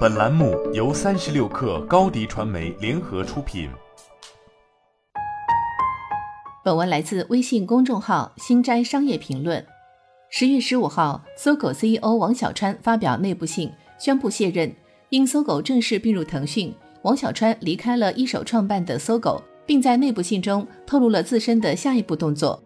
本栏目由三十六氪高低传媒联合出品。本文来自微信公众号“新斋商业评论”。十月十五号，搜狗 CEO 王小川发表内部信，宣布卸任。因搜狗正式并入腾讯，王小川离开了一手创办的搜狗，并在内部信中透露了自身的下一步动作。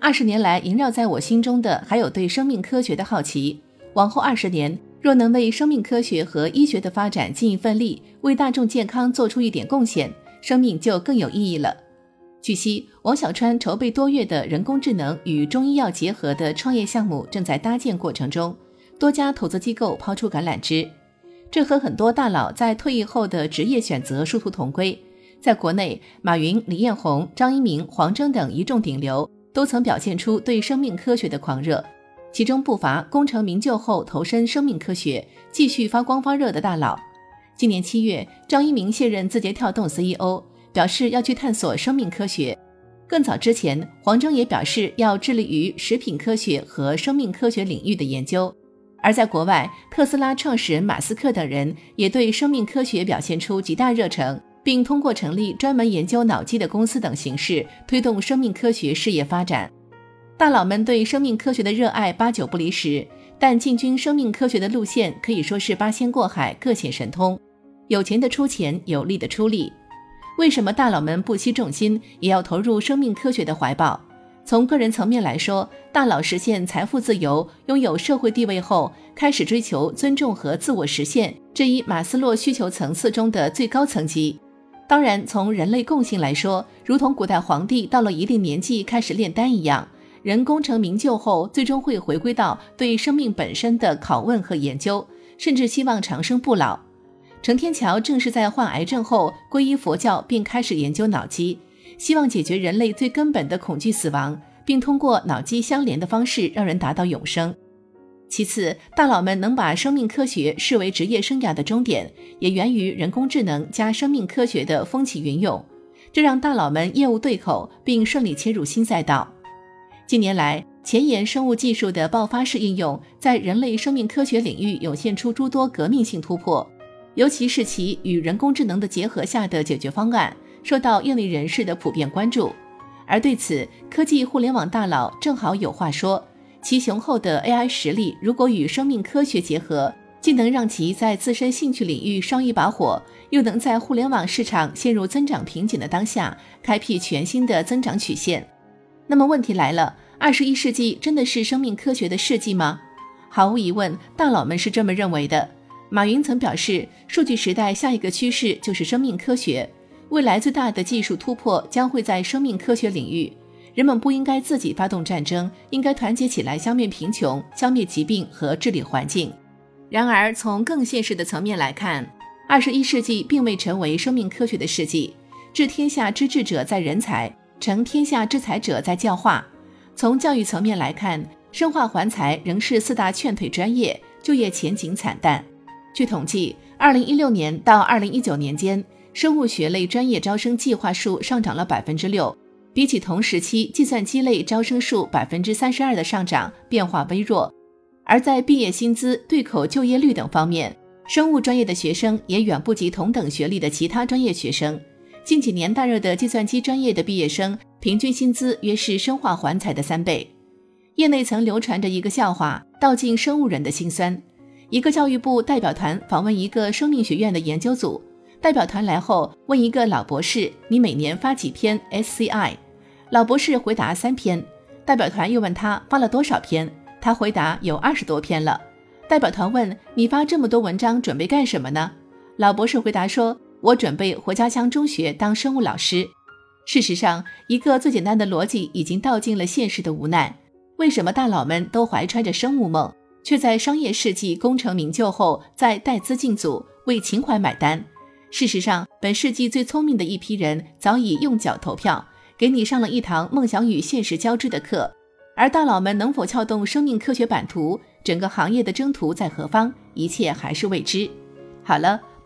二十年来，萦绕在我心中的还有对生命科学的好奇。往后二十年，若能为生命科学和医学的发展尽一份力，为大众健康做出一点贡献，生命就更有意义了。据悉，王小川筹备多月的人工智能与中医药结合的创业项目正在搭建过程中，多家投资机构抛出橄榄枝。这和很多大佬在退役后的职业选择殊途同归。在国内，马云、李彦宏、张一鸣、黄峥等一众顶流都曾表现出对生命科学的狂热，其中不乏功成名就后投身生命科学、继续发光发热的大佬。今年七月，张一鸣卸任字节跳动 CEO。表示要去探索生命科学。更早之前，黄峥也表示要致力于食品科学和生命科学领域的研究。而在国外，特斯拉创始人马斯克等人也对生命科学表现出极大热忱，并通过成立专门研究脑机的公司等形式推动生命科学事业发展。大佬们对生命科学的热爱八九不离十，但进军生命科学的路线可以说是八仙过海，各显神通。有钱的出钱，有力的出力。为什么大佬们不惜重金也要投入生命科学的怀抱？从个人层面来说，大佬实现财富自由、拥有社会地位后，开始追求尊重和自我实现这一马斯洛需求层次中的最高层级。当然，从人类共性来说，如同古代皇帝到了一定年纪开始炼丹一样，人功成名就后，最终会回归到对生命本身的拷问和研究，甚至希望长生不老。程天桥正是在患癌症后皈依佛教，并开始研究脑机，希望解决人类最根本的恐惧死亡，并通过脑机相连的方式让人达到永生。其次，大佬们能把生命科学视为职业生涯的终点，也源于人工智能加生命科学的风起云涌，这让大佬们业务对口，并顺利切入新赛道。近年来，前沿生物技术的爆发式应用，在人类生命科学领域涌现出诸多革命性突破。尤其是其与人工智能的结合下的解决方案，受到业内人士的普遍关注。而对此，科技互联网大佬正好有话说：其雄厚的 AI 实力，如果与生命科学结合，既能让其在自身兴趣领域烧一把火，又能在互联网市场陷入增长瓶颈的当下，开辟全新的增长曲线。那么问题来了：二十一世纪真的是生命科学的世纪吗？毫无疑问，大佬们是这么认为的。马云曾表示，数据时代下一个趋势就是生命科学，未来最大的技术突破将会在生命科学领域。人们不应该自己发动战争，应该团结起来消灭贫穷、消灭疾病和治理环境。然而，从更现实的层面来看，二十一世纪并未成为生命科学的世纪。治天下之治者在人才，成天下之才者在教化。从教育层面来看，生化环材仍是四大劝退专业，就业前景惨淡。据统计，二零一六年到二零一九年间，生物学类专业招生计划数上涨了百分之六，比起同时期计算机类招生数百分之三十二的上涨，变化微弱。而在毕业薪资、对口就业率等方面，生物专业的学生也远不及同等学历的其他专业学生。近几年大热的计算机专业的毕业生，平均薪资约是生化环材的三倍。业内曾流传着一个笑话，道尽生物人的辛酸。一个教育部代表团访问一个生命学院的研究组，代表团来后问一个老博士：“你每年发几篇 SCI？” 老博士回答三篇。代表团又问他发了多少篇，他回答有二十多篇了。代表团问：“你发这么多文章准备干什么呢？”老博士回答说：“我准备回家乡中学当生物老师。”事实上，一个最简单的逻辑已经道尽了现实的无奈。为什么大佬们都怀揣着生物梦？却在商业世纪功成名就后，再带资进组，为情怀买单。事实上，本世纪最聪明的一批人早已用脚投票，给你上了一堂梦想与现实交织的课。而大佬们能否撬动生命科学版图，整个行业的征途在何方，一切还是未知。好了，